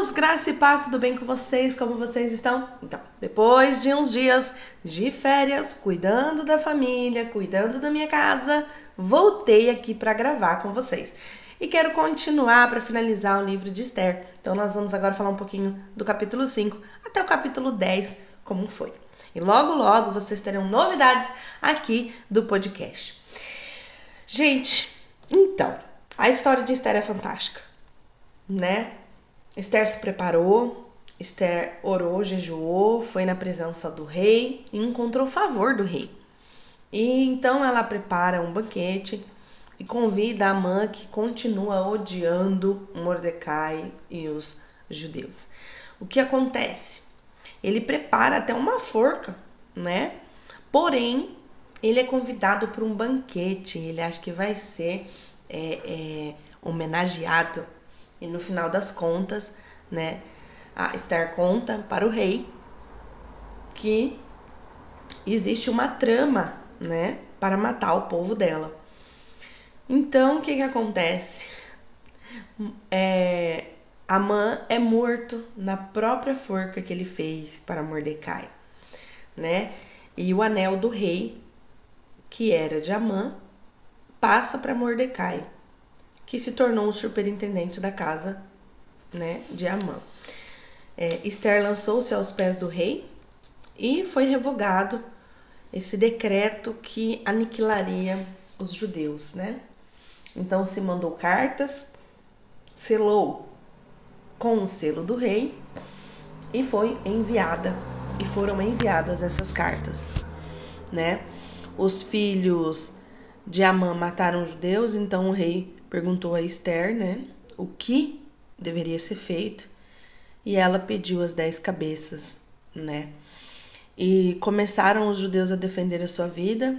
Irmãos, graça e paz, tudo bem com vocês? Como vocês estão? Então, depois de uns dias de férias, cuidando da família, cuidando da minha casa, voltei aqui para gravar com vocês. E quero continuar para finalizar o livro de Esther. Então, nós vamos agora falar um pouquinho do capítulo 5 até o capítulo 10, como foi. E logo, logo vocês terão novidades aqui do podcast. Gente, então, a história de Esther é fantástica, né? Esther se preparou, Esther orou, jejuou, foi na presença do rei e encontrou favor do rei. E então ela prepara um banquete e convida a Amã que continua odiando Mordecai e os judeus. O que acontece? Ele prepara até uma forca, né? Porém, ele é convidado para um banquete, ele acha que vai ser é, é, homenageado e no final das contas, né, a Esther conta para o rei que existe uma trama, né, para matar o povo dela. Então, o que que acontece? É, Amã é morto na própria forca que ele fez para Mordecai, né? E o anel do rei, que era de Amã, passa para Mordecai que se tornou o superintendente da casa né, de Amã. É, Esther lançou-se aos pés do rei e foi revogado esse decreto que aniquilaria os judeus, né? Então se mandou cartas, selou com o selo do rei e foi enviada e foram enviadas essas cartas, né? Os filhos de Amã mataram os judeus, então o rei perguntou a Esther, né, o que deveria ser feito, e ela pediu as dez cabeças, né? E começaram os judeus a defender a sua vida.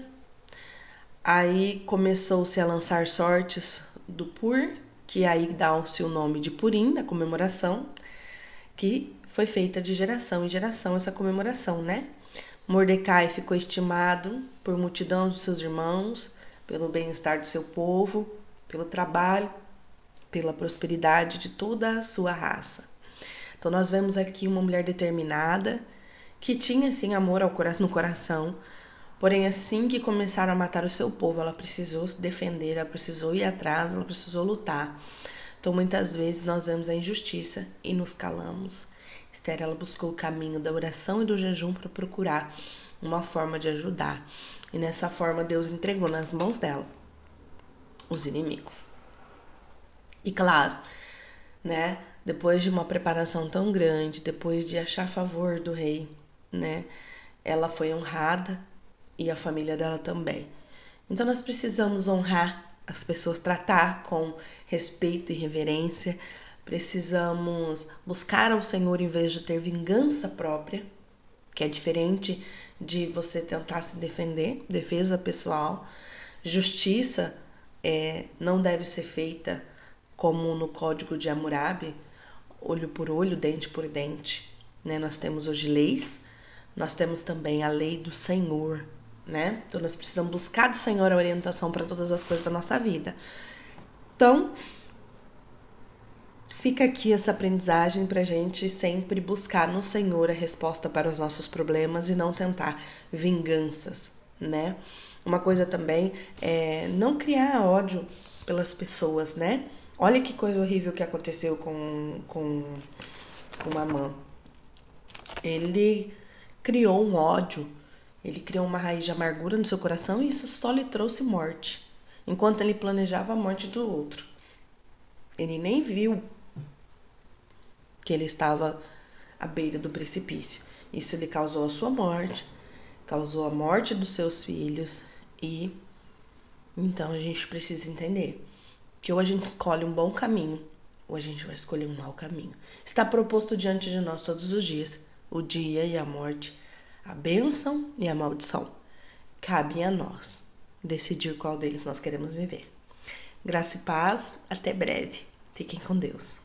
Aí começou-se a lançar sortes do Pur, que aí dá-se o nome de Purim, da comemoração, que foi feita de geração em geração essa comemoração, né? Mordecai ficou estimado por multidão de seus irmãos, pelo bem-estar do seu povo, pelo trabalho, pela prosperidade de toda a sua raça. Então nós vemos aqui uma mulher determinada que tinha sim amor no coração, porém assim que começaram a matar o seu povo, ela precisou se defender, ela precisou ir atrás, ela precisou lutar. Então muitas vezes nós vemos a injustiça e nos calamos. Esther ela buscou o caminho da oração e do jejum para procurar uma forma de ajudar. E nessa forma Deus entregou nas mãos dela os inimigos. E claro, né, depois de uma preparação tão grande, depois de achar favor do rei, né, ela foi honrada e a família dela também. Então nós precisamos honrar as pessoas, tratar com respeito e reverência. Precisamos buscar ao Senhor em vez de ter vingança própria, que é diferente de você tentar se defender, defesa pessoal. Justiça é, não deve ser feita como no Código de Hammurabi, olho por olho, dente por dente. Né? Nós temos hoje leis, nós temos também a lei do Senhor. Né? Então nós precisamos buscar do Senhor a orientação para todas as coisas da nossa vida. Então, fica aqui essa aprendizagem para a gente sempre buscar no Senhor a resposta para os nossos problemas e não tentar vinganças, né? Uma coisa também é não criar ódio pelas pessoas, né? Olha que coisa horrível que aconteceu com, com, com Mamã. Ele criou um ódio, ele criou uma raiz de amargura no seu coração e isso só lhe trouxe morte, enquanto ele planejava a morte do outro. Ele nem viu que ele estava à beira do precipício. Isso lhe causou a sua morte, causou a morte dos seus filhos e então a gente precisa entender que ou a gente escolhe um bom caminho ou a gente vai escolher um mau caminho. Está proposto diante de nós todos os dias o dia e a morte, a bênção e a maldição. Cabe a nós decidir qual deles nós queremos viver. Graça e paz, até breve. Fiquem com Deus.